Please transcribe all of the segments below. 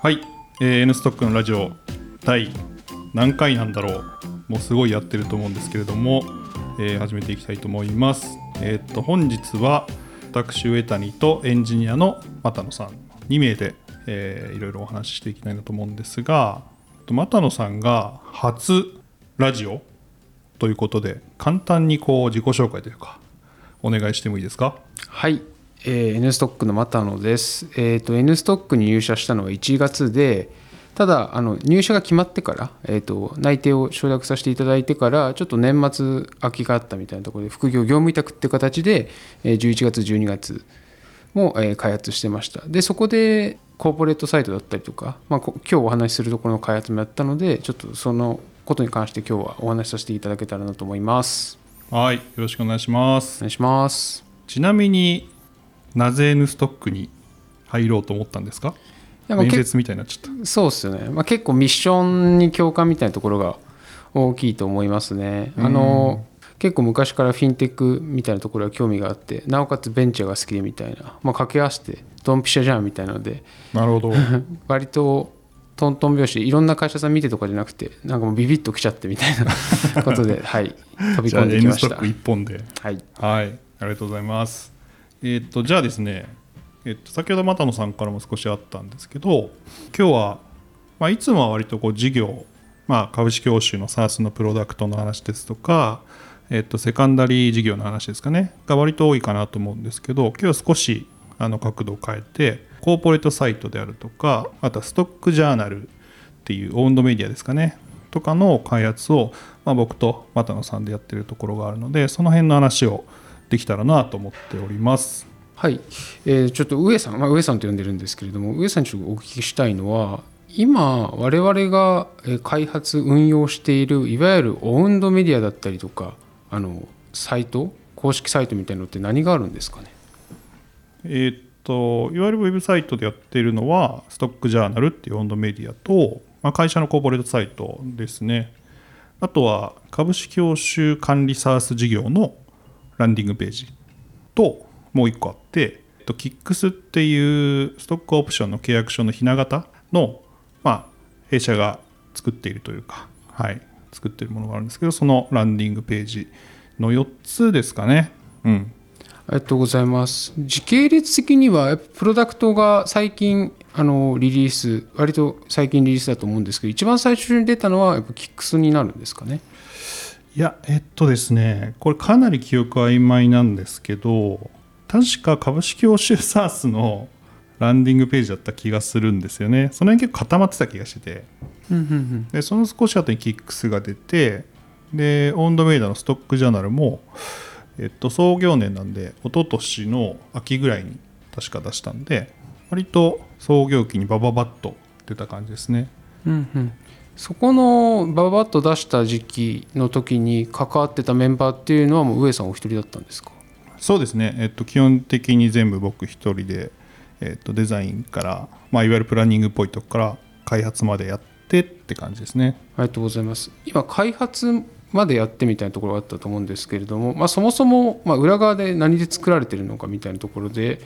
はい、えー、N ストックのラジオ第何回なんだろう。もうすごいやってると思うんですけれども、えー始めていきたいと思います。えーっと本日は私上谷とエンジニアの又野さん2名で、えーいろいろお話ししていきたいなと思うんですが又野さんが初ラジオということで簡単にこう自己紹介というかお願いしてもいいですか？はい、えー、N ストックの又野です。えっ、と N ストックに入社したのは1月で、ただあの入社が決まってから、えっ、と内定を承諾させていただいてからちょっと年末空きがあったみたいなところで副業業務委託って形で、えー11月12月も、えー開発してました。でそこでコーポレートサイトだったりとか、まあ、こ今日お話しするところの開発もやったのでちょっとそのことに関して今日はお話しさせていただけたらなと思います。はいよろしくお願いしますお願いします。ちなみになぜ N ストックに入ろうと思ったんですか？面接みたいになっちゃった。そうですよね、まあ、結構ミッションに共感みたいなところが大きいと思いますね。あの結構昔からフィンテックみたいなところは興味があってなおかつベンチャーが好きでみたいな、まあ、掛け合わせてドンピシャじゃんみたいなので。なるほど。割とトントン拍子いろんな会社さん見てとかじゃなくてなんかもうビビッときちゃってみたいな ことで、はい、飛び込んでき N ました。ストック1本で。はい、はい。ありがとうございますえっとじゃあですねえっと先ほど又野さんからも少しあったんですけど今日は、まあ、いつもは割とこう事業、まあ、株式報酬の SARS のプロダクトの話ですとか、えっと、セカンダリー事業の話ですかねが割と多いかなと思うんですけど今日は少しあの角度を変えてコーポレートサイトであるとかあとはストックジャーナルっていうオウンドメディアですかねとかの開発を、まあ、僕と又野さんでやってるところがあるのでその辺の話をできたらなと思っております。はい、えーちょっと上さん、まあ、上さんと呼んでるんですけれども上さんにちょっとお聞きしたいのは今我々がえー開発運用しているいわゆるオウンドメディアだったりとかあのサイト公式サイトみたいなのって何があるんですかね？えーっといわゆるウェブサイトでやっているのはストックジャーナルっていうオウンドメディアと、まあ、会社のコーポレートサイトですね。あとは株式報酬管理サース事業のランディングページともう一個あって、えっと、KIX っていうストックオプションの契約書のひな形の、まあ、弊社が作っているというか、はい、作っているものがあるんですけどそのランディングページの4つですかね。うん、ありがとうございます。時系列的にはプロダクトが最近あのリリース割と最近リリースだと思うんですけど一番最初に出たのはやっぱ KIX になるんですかね。いや、えっとですね、これかなり記憶曖昧なんですけど、確か株式報酬 SARS のランディングページだった気がするんですよね。その辺結構固まってた気がしてて、でその少し後に KIX が出て、で、オンドメイダーのストックジャーナルも、えっと、創業年なんで、一昨年の秋ぐらいに確か出したんで、割と創業期にバババッと出た感じですね。うんうん、そこのババッと出した時期の時に関わってたメンバーっていうのはもう上さんお一人だったんですか？そうですね、えっと、基本的に全部僕一人で、えっと、デザインから、まあ、いわゆるプランニングっぽいとこから開発までやってって感じですね。ありがとうございます。今開発までやってみたいなところがあったと思うんですけれども、まあ、そもそもまあ裏側で何で作られてるのかみたいなところで、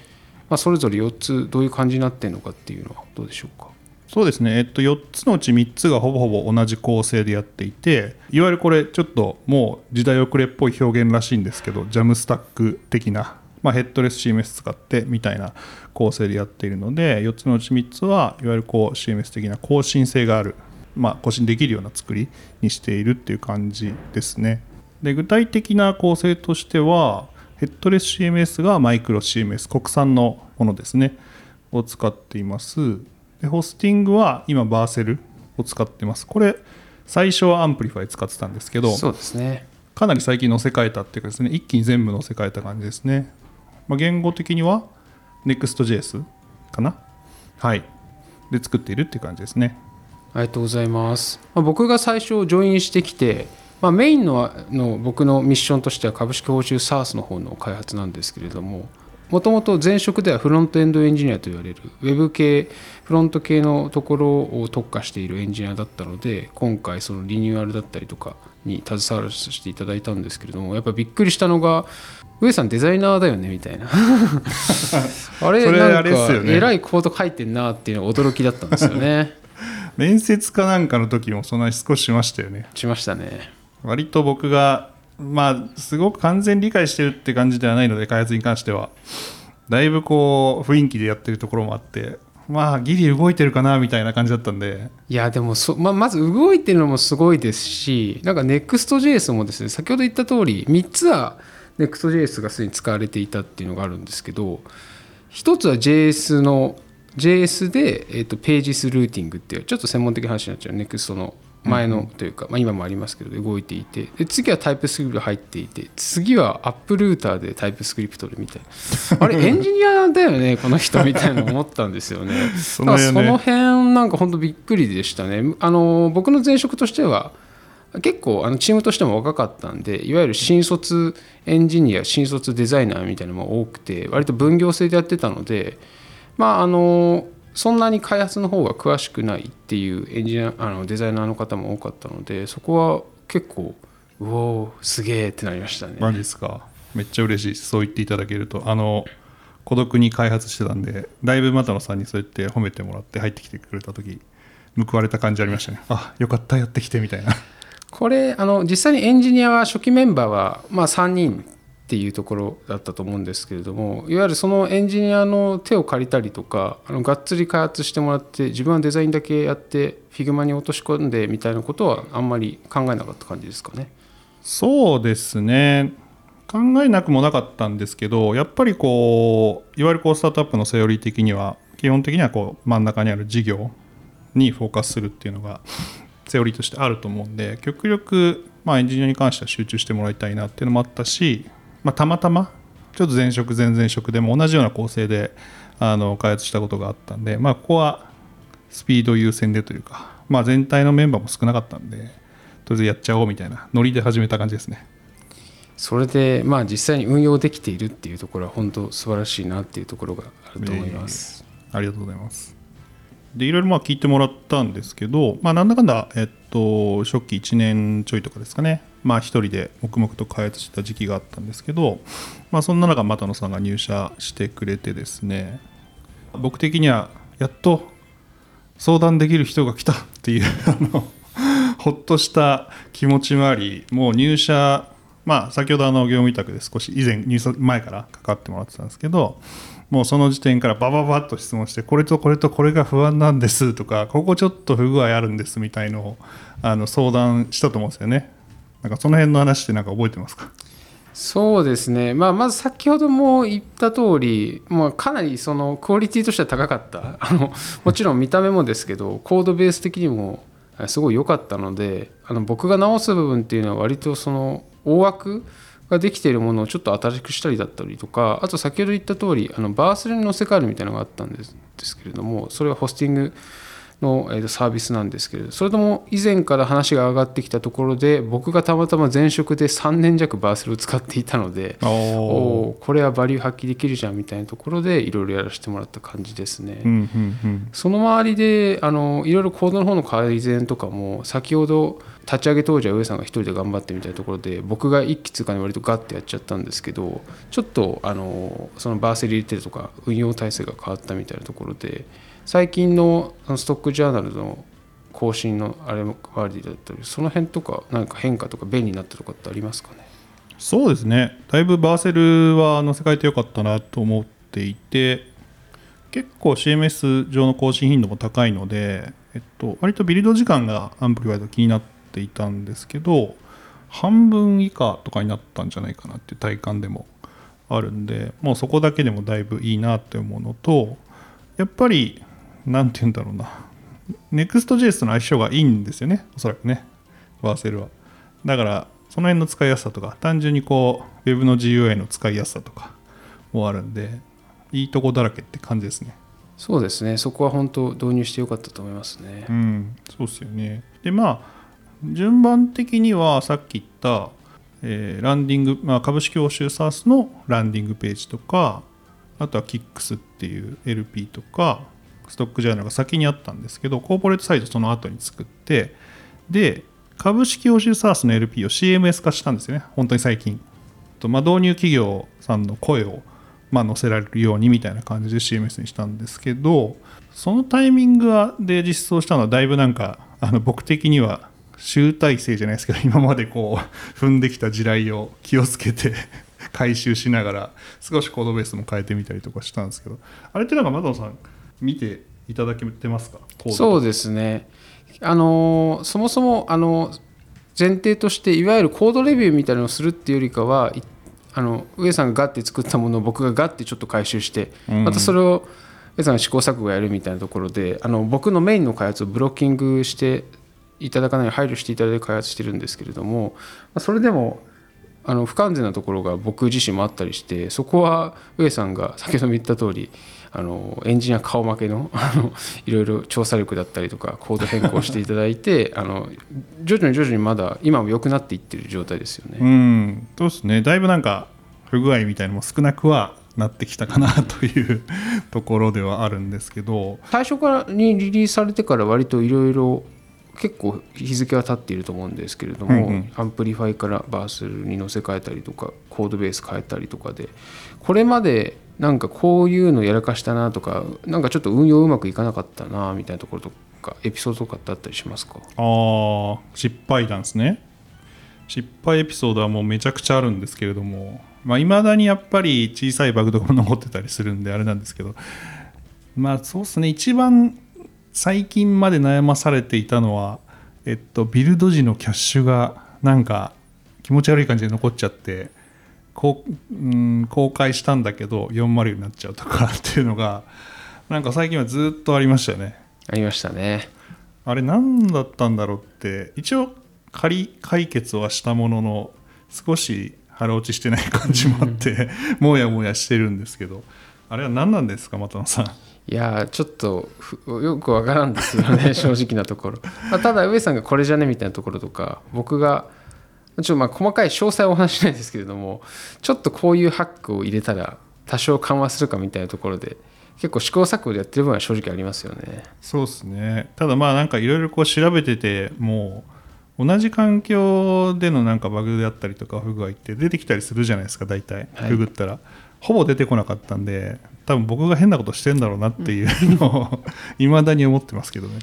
まあ、それぞれ4つどういう感じになってるのかっていうのはどうでしょうか？そうですね、えっと、4つのうち3つがほぼほぼ同じ構成でやっていていわゆるこれちょっともう時代遅れっぽい表現らしいんですけどジャムスタック的な、まあ、ヘッドレス CMS 使ってみたいな構成でやっているので4つのうち3つはいわゆるこう CMS 的な更新性がある、まあ、更新できるような作りにしているっていう感じですね。で具体的な構成としてはheadless CMS がマイクロ CMS 国産のものですねを使っています。でホスティングは今 Vercel を使ってます。これ最初は Amplify 使ってたんですけどそうですね。かなり最近載せ替えたっていうかですね一気に全部載せ替えた感じですね、まあ、言語的には Next.js かな？はい。で作っているっていう感じですね。ありがとうございます。まあ、僕が最初ジョインしてきて、まあ、メインのの僕のミッションとしては株式報酬 SARS の方の開発なんですけれどももともと前職ではフロントエンドエンジニアと言われるウェブ系フロント系のところを特化しているエンジニアだったので今回そのリニューアルだったりとかに携わらせていただいたんですけれどもやっぱびっくりしたのが上さんデザイナーだよねみたいな。あれなんかえらいコード書いてんなっていうのが驚きだったんですよね。面接かなんかの時もそんなに少ししましたよね。しましたね。割と僕がまあすごく完全理解してるって感じではないので開発に関しては。だいぶこう雰囲気でやってるところもあって。まあギリ動いてるかなみたいな感じだったんで。いやでもそ、ままず動いてるのもすごいですしなんか Next.js もですね先ほど言った通り3つは Next.js がすでに使われていたっていうのがあるんですけど1つは JS の JS で、えー、とページスルーティングっていうちょっと専門的な話になっちゃう Next の前のというか、まあ、今もありますけど動いていてで次はタイプスクリプト入っていて次はアップルーターでタイプスクリプトでみたいなあれ エンジニアだよねこの人みたいな思ったんですよね。そだからその辺なんか本当びっくりでしたね。あの僕の前職としては結構あのチームとしても若かったんでいわゆる新卒エンジニア新卒デザイナーみたいなのも多くて割と分業制でやってたのでまああのそんなに開発の方が詳しくないっていうエンジニアあのデザイナーの方も多かったのでそこは結構うおーすげえってなりましたね。マジですか？めっちゃ嬉しいそう言っていただけると。あの孤独に開発してたんでだいぶ又野さんにそうやって褒めてもらって入ってきてくれた時報われた感じありましたね。あよかったやってきてみたいな。これあの実際にエンジニアは初期メンバーは、まあ、3人っていうところだったと思うんですけれどもいわゆるそのエンジニアの手を借りたりとかあのがっつり開発してもらって自分はデザインだけやって Figma に落とし込んでみたいなことはあんまり考えなかった感じですかね。そうですね考えなくもなかったんですけどやっぱりこういわゆるこうスタートアップのセオリー的には基本的にはこう真ん中にある事業にフォーカスするっていうのが セオリーとしてあると思うんで極力、まあ、エンジニアに関しては集中してもらいたいなっていうのもあったし、まあ、たまたまちょっと前職前々職でも同じような構成であの開発したことがあったんで、まあ、ここはスピード優先でというか、まあ、全体のメンバーも少なかったんでとりあえずやっちゃおうみたいなノリで始めた感じですね。それでまあ実際に運用できているっていうところは本当素晴らしいなっていうところがあると思います。ありがとうございます。で、いろいろまあ聞いてもらったんですけど、まあ、なんだかんだ、えっと、初期1年ちょいとかですかね、まあ、一人で黙々と開発した時期があったんですけど、まあ、そんな中、又野さんが入社してくれてですね、僕的には、やっと相談できる人が来たっていう、あの、ほっとした気持ちもあり、もう入社、まあ、先ほどあの業務委託で少し以前、入社前から関わってもらってたんですけど、もうその時点からバババッと質問して、これとこれとこれが不安なんですとか、ここちょっと不具合あるんですみたいのをあの相談したと思うんですよね。なんかその辺の話ってなんか覚えてますか？そうですね、まあ、まず先ほども言った通り、まあ、かなりそのクオリティとしては高かった。あのもちろん見た目もですけどコードベース的にもすごい良かったのであの僕が直す部分っていうのは割とその大枠ができているものをちょっと新しくしたりだったりとかあと先ほど言った通りあのバースレに載せ替えるみたいなのがあったんですですけれどもそれはホスティングの、サービスなんですけれどそれとも以前から話が上がってきたところで僕がたまたま前職で3年弱バースレを使っていたので おこれはバリュー発揮できるじゃんみたいなところでいろいろやらせてもらった感じですね。うんうんうんその周りであのいろいろコードの方の改善とかも先ほど立ち上げ当時は上さんが一人で頑張ってみたいなところで僕が一気通過に割とガッてやっちゃったんですけどちょっとあのその Vercel 入れてるとか運用体制が変わったみたいなところで最近のストックジャーナルの更新のあれも周りだったりその辺とか何か変化とか便利になったとかってありますかね？そうですね。だいぶ Vercel は載せ替えてよかったなと思っていて結構 CMS 上の更新頻度も高いので、えっと、割とビルド時間が Amplify だと気になっていたんですけど半分以下とかになったんじゃないかなっていう体感でもあるんでもうそこだけでもだいぶいいなって思うのとやっぱり何て言うんだろうな。Next.js との相性がいいんですよね。おそらくね。バーセルは。だからその辺の使いやすさとか単純にこう Web の GUI の使いやすさとかもあるんでいいとこだらけって感じですね。そうですね。そこは本当導入してよかったと思いますね。うん。そうですよね。でまあ順番的にはさっき言った、えーランディング、まあ、株式欧州 SARS のランディングページとかあとは KIX っていう LP とかストックジャーナルが先にあったんですけどコーポレートサイトその後に作ってで株式欧州 SARS の LP を CMS 化したんですよね。本当に最近。と、まあ、導入企業さんの声をま載せられるようにみたいな感じで CMS にしたんですけどそのタイミングで実装したのはだいぶなんかあの僕的には集大成じゃないですけど今までこう 踏んできた地雷を気をつけて 回収しながら少しコードベースも変えてみたりとかしたんですけど。あれってなんかマドンさん見ていただけてますか？そうですね。あのそもそもあの前提としていわゆるコードレビューみたいなのをするっていうよりかはあの上さんがガッて作ったものを僕がガッてちょっと回収して、またそれを上さんが試行錯誤やるみたいなところであの僕のメインの開発をブロッキングしていただかないように配慮していただいて開発してるんですけれどもそれでもあの不完全なところが僕自身もあったりしてそこは上さんが先ほども言った通りあのエンジニア顔負けの あのいろいろ調査力だったりとかコード変更していただいて あの徐々に徐々にまだ今も良くなっていってる状態ですよね。うん。そうですね。だいぶなんか不具合みたいのも少なくはなってきたかなという ところではあるんですけど。最初からにリリースされてから割といろいろ結構日付は経っていると思うんですけれども、うんうん、 Amplify から Vercel に乗せ替えたりとかコードベース変えたりとかでこれまでなんかこういうのやらかしたなとかなんかちょっと運用うまくいかなかったなみたいなところとかエピソードとかってあったりしますか？ああ失敗談ですね。失敗エピソードはもうめちゃくちゃあるんですけれどもまあ、未だにやっぱり小さいバグとかも残ってたりするんであれなんですけどまあそうですね。一番最近まで悩まされていたのは、えっと、ビルド時のキャッシュがなんか気持ち悪い感じで残っちゃってこう、うん、公開したんだけど40になっちゃうとかっていうのがなんか最近はずっとありましたよね。ありましたね。あれ何だったんだろうって一応仮解決はしたものの少し腹落ちしてない感じもあって もやもやしてるんですけどあれは何なんですか又野さん。いやちょっとよくわからんですよね 正直なところ、まあ、ただ上さんがこれじゃねみたいなところとか僕がちょっとまあ細かい詳細はお話しないですけれどもちょっとこういうハックを入れたら多少緩和するかみたいなところで結構試行錯誤でやってる分は正直ありますよね。そうですね。ただまあなんかいろいろこう調べててもう同じ環境でのなんかバグであったりとか不具合って出てきたりするじゃないですか大体。ググったら、ほぼ出てこなかったんで多分僕が変なことしてんだろうなっていうのを いまだに思ってますけどね。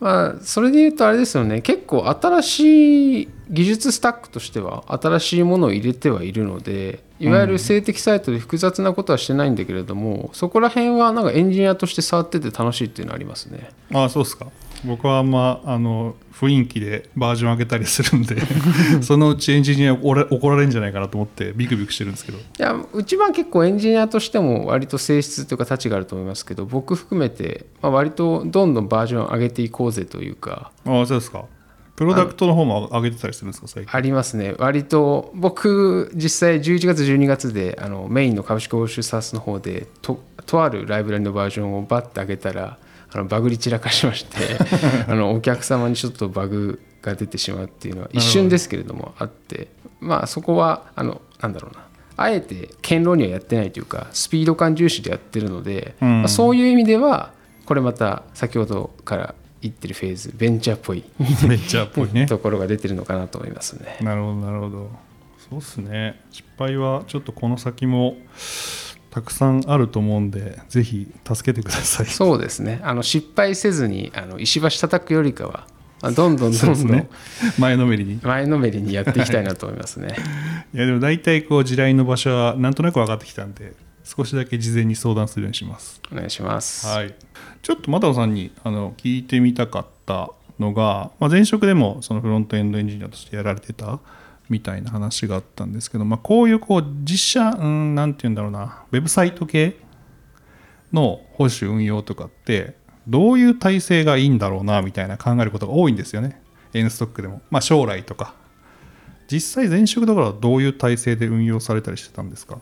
まあ、それで言うとあれですよね結構新しい技術スタックとしては新しいものを入れてはいるのでいわゆる静的サイトで複雑なことはしてないんだけれども、うん、そこら辺はなんかエンジニアとして触ってて楽しいっていうのはありますね。ああそうですか僕はあんまあの雰囲気でバージョン上げたりするんで そのうちエンジニア怒られるんじゃないかなと思ってビクビクしてるんですけど。いやうちは結構エンジニアとしても割と性質というか価値があると思いますけど僕含めて、まあ、割とどんどんバージョン上げていこうぜというか。ああそうですか。プロダクトの方も上げてたりするんですか最近？ありますね。割と僕実際11月12月であのメインの株式報酬サースの方でととあるライブラリのバージョンをバッて上げたらあのバグり散らかしまして あのお客様にちょっとバグが出てしまうっていうのは一瞬ですけれどもあってまあそこはあのなんだろうな。あえて堅牢にはやってないというかスピード感重視でやってるので、うん、まあ、そういう意味ではこれまた先ほどから言ってるフェーズベンチャーっぽいベンチャーっぽいね。ところが出てるのかなと思いますね。なるほどなるほど。そうっすね。失敗はちょっとこの先もたくさんあると思うんでぜひ助けてください。そうですね。あの失敗せずにあの石橋叩くよりかはどんどんどんどん、ね、前のめりに。前のめりにやっていきたいなと思いますね。いやでも大体こう地雷の場所はなんとなく分かってきたんで少しだけ事前に相談するようにします。お願いします。はい。ちょっと又野さんにあの聞いてみたかったのが、まあ、前職でもそのフロントエンドエンジニアとしてやられてたみたいな話があったんですけど、まあ、こういうこう実写、うん、なんて言うんだろうな、ウェブサイト系の保守運用とかって、どういう体制がいいんだろうなみたいな考えることが多いんですよね、N ストックでも。まあ、将来とか。実際、前職だからどういう体制で運用されたりしてたんですか？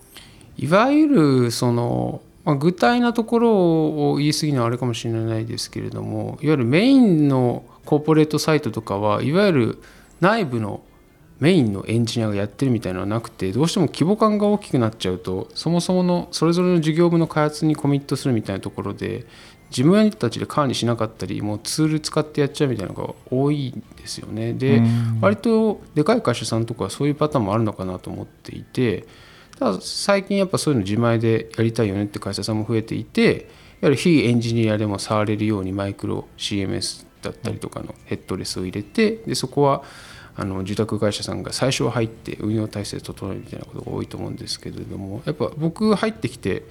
いわゆるその、まあ、具体なところを言い過ぎのはあれかもしれないですけれどもいわゆるメインのコーポレートサイトとかはいわゆる内部のメインのエンジニアがやってるみたいなのはなくてどうしても規模感が大きくなっちゃうとそもそものそれぞれの事業部の開発にコミットするみたいなところで自分たちで管理しなかったりもうツール使ってやっちゃうみたいなのが多いんですよね。でうん。割とでかい会社さんとかはそういうパターンもあるのかなと思っていてただ最近やっぱそういうの自前でやりたいよねって会社さんも増えていてやはり非エンジニアでも触れるようにマイクロ CMS だったりとかのヘッドレスを入れてでそこはあの受託会社さんが最初は入って運用体制整えるみたいなことが多いと思うんですけれどもやっぱ僕入ってきて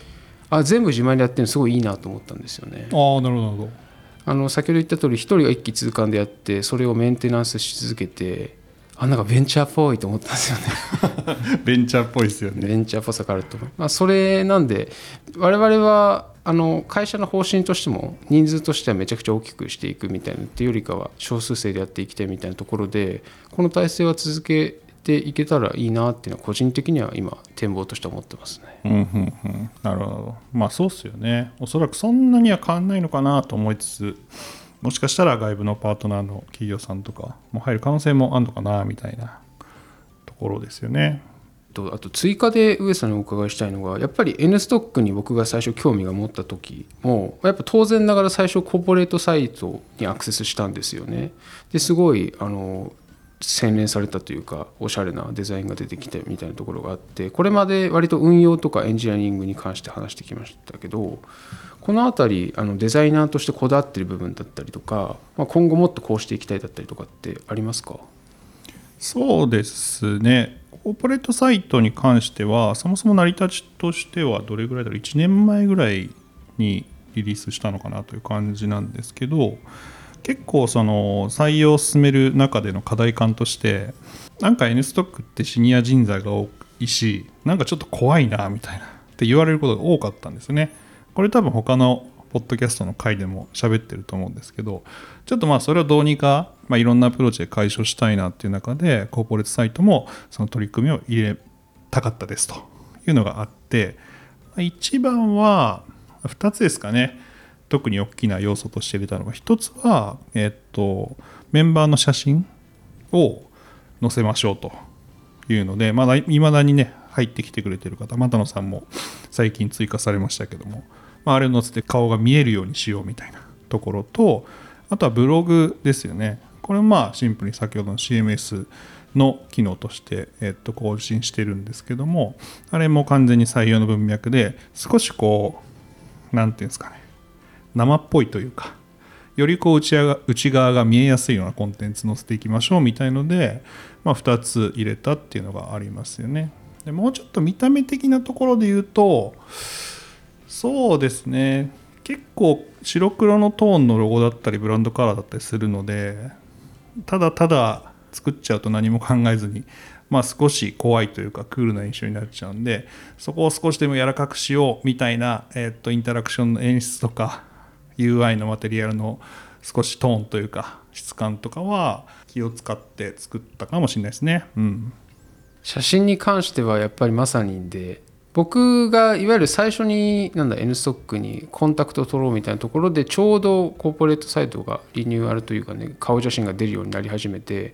あ全部自前でやってるのすごいいいなと思ったんですよね。ああなるほどあの先ほど言った通り一人が一気通貫でやってそれをメンテナンスし続けてあなんかベンチャーっぽいと思ったんですよね。ベンチャーっぽいですよねベンチャーっぽさがあると思う、まあ、それなんで我々はあの会社の方針としても人数としてはめちゃくちゃ大きくしていくみたいなっていうよりかは少数生でやっていきたいみたいなところでこの体制は続けていけたらいいなっていうのは個人的には今展望として思ってますね。うんうんうん。なるほど。まあそうっすよね。おそらくそんなには変わんないのかなと思いつつもしかしたら外部のパートナーの企業さんとかも入る可能性もあるのかなみたいなところですよね。とあと追加で上さんにお伺いしたいのがやっぱり N ストックに僕が最初興味が持った時もやっぱ当然ながら最初コーポレートサイトにアクセスしたんですよね。ですごいあの洗練されたというかおしゃれなデザインが出てきてみたいなところがあってこれまで割と運用とかエンジニアリングに関して話してきましたけどこの辺りあのデザイナーとしてこだわってる部分だったりとか、まあ、今後もっとこうしていきたいだったりとかってありますか？そうですねコーポレートサイトに関してはそもそも成り立ちとしてはどれぐらいだろう？1年前ぐらいにリリースしたのかなという感じなんですけど結構その採用を進める中での課題感としてなんか N ストックってシニア人材が多いしなんかちょっと怖いなみたいなって言われることが多かったんですね。これ多分他のポッドキャストの回でも喋ってると思うんですけどちょっとまあそれをどうにか、まあ、いろんなアプローチで解消したいなっていう中でコーポレートサイトもその取り組みを入れたかったですというのがあって一番は2つですかね。特に大きな要素として入れたのが1つは、えっと、メンバーの写真を載せましょうというのでまだいまだにね入ってきてくれてる方又野さんも最近追加されましたけども、あ、れを載せて顔が見えるようにしようみたいなところとあとはブログですよね。これもまあシンプルに先ほどの CMS の機能として、えっと、更新してるんですけどもあれも完全に採用の文脈で少しこうなんていうんですかね。生っぽいというかよりこう内側内側が見えやすいようなコンテンツ載せていきましょうみたいので、まあ、2つ入れたっていうのがありますよね。でもうちょっと見た目的なところで言うとそうですね結構白黒のトーンのロゴだったりブランドカラーだったりするのでただただ作っちゃうと何も考えずに、まあ、少し怖いというかクールな印象になっちゃうんでそこを少しでも柔らかくしようみたいな、えー、とインタラクションの演出とか UI のマテリアルの少しトーンというか質感とかは気を使って作ったかもしれないですね。うん、写真に関してはやっぱりまさにで僕がいわゆる最初になんだ N ストックにコンタクトを取ろうみたいなところでちょうどコーポレートサイトがリニューアルというかね顔写真が出るようになり始めて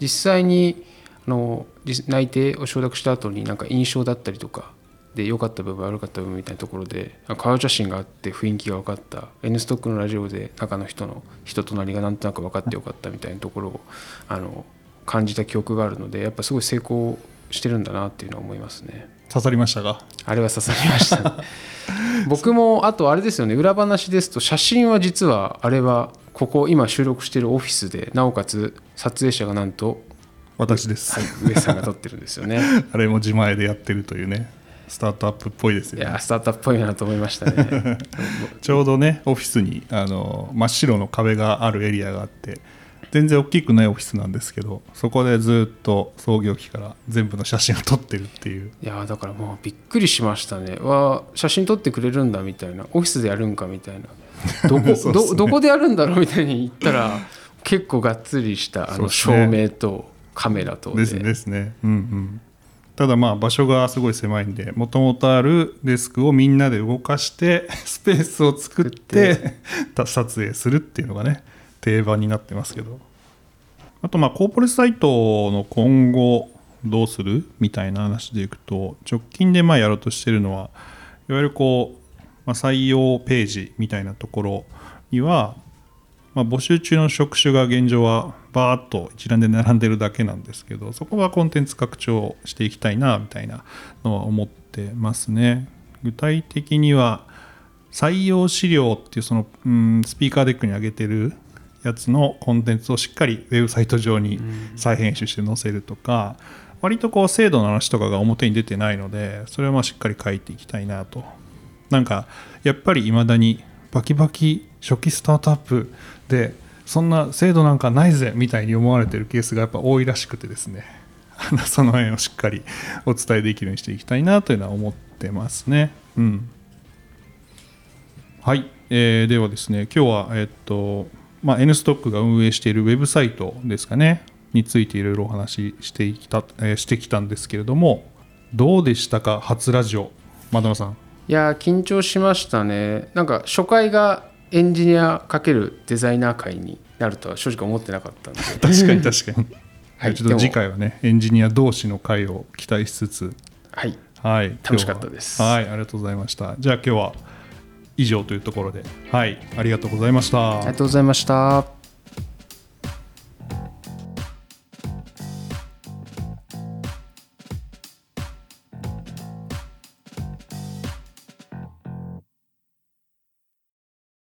実際にあの内定を承諾した後になんか印象だったりとかで良かった部分悪かった部分みたいなところで顔写真があって雰囲気が分かった N ストックのラジオで中の人の人となりがなんとなく分かってよかったみたいなところをあの感じた記憶があるのでやっぱすごい成功してるんだなっていうのは思いますね。刺さりましたがあれは刺さりました、ね、僕もあとあれですよね裏話ですと写真は実はあれはここ今収録しているオフィスでなおかつ撮影者がなんと、私です、はい、上さんが撮ってるんですよね。あれも自前でやってるというねスタートアップっぽいですよね。いやスタートアップっぽいなと思いましたね。ちょうどねオフィスにあの真っ白の壁があるエリアがあって全然大きくないオフィスなんですけどそこでずっと創業期から全部の写真を撮ってるっていう。いやだからもうびっくりしましたね。わあ写真撮ってくれるんだみたいな。オフィスでやるんかみたいな。どこ ねどどこでやるんだろうみたいに言ったら結構がっつりしたあの照明とカメラとで。すね。ですね。うんうん。ただまあ場所がすごい狭いんでもともとあるデスクをみんなで動かしてスペースを作って。た撮影するっていうのがね定番になってますけど。あとまあコーポレートサイトの今後どうするみたいな話でいくと直近でまあやろうとしてるのはいわゆるこう、まあ、採用ページみたいなところには、まあ、募集中の職種が現状はバーッと一覧で並んでるだけなんですけどそこはコンテンツ拡張していきたいなみたいなのは思ってますね。具体的には採用資料っていうその、うん、スピーカーデックに上げてるやつのコンテンツをしっかりウェブサイト上に再編集して載せるとか、割とこう制度の話とかが表に出てないのでそれはまあしっかり書いていきたいなと。なんかやっぱりいまだにバキバキ初期スタートアップでそんな制度なんかないぜみたいに思われてるケースがやっぱ多いらしくてですね。その辺をしっかりお伝えできるようにしていきたいなというのは思ってますね。うん。はい、えー、ではですね今日はえっとまあ、N ストックが運営しているウェブサイトですかねについていろいろお話ししてきた、えー、してきたんですけれどもどうでしたか初ラジオ？窓野さん。いや緊張しましたね。なんか初回がエンジニア×デザイナー会になるとは正直思ってなかったんで。確かに確かに。はい、ちょっと次回はねエンジニア同士の会を期待しつつ。はい、はい、楽しかったです。はいありがとうございました。じゃあ今日は以上というところで。はい。ありがとうございました。ありがとうございました。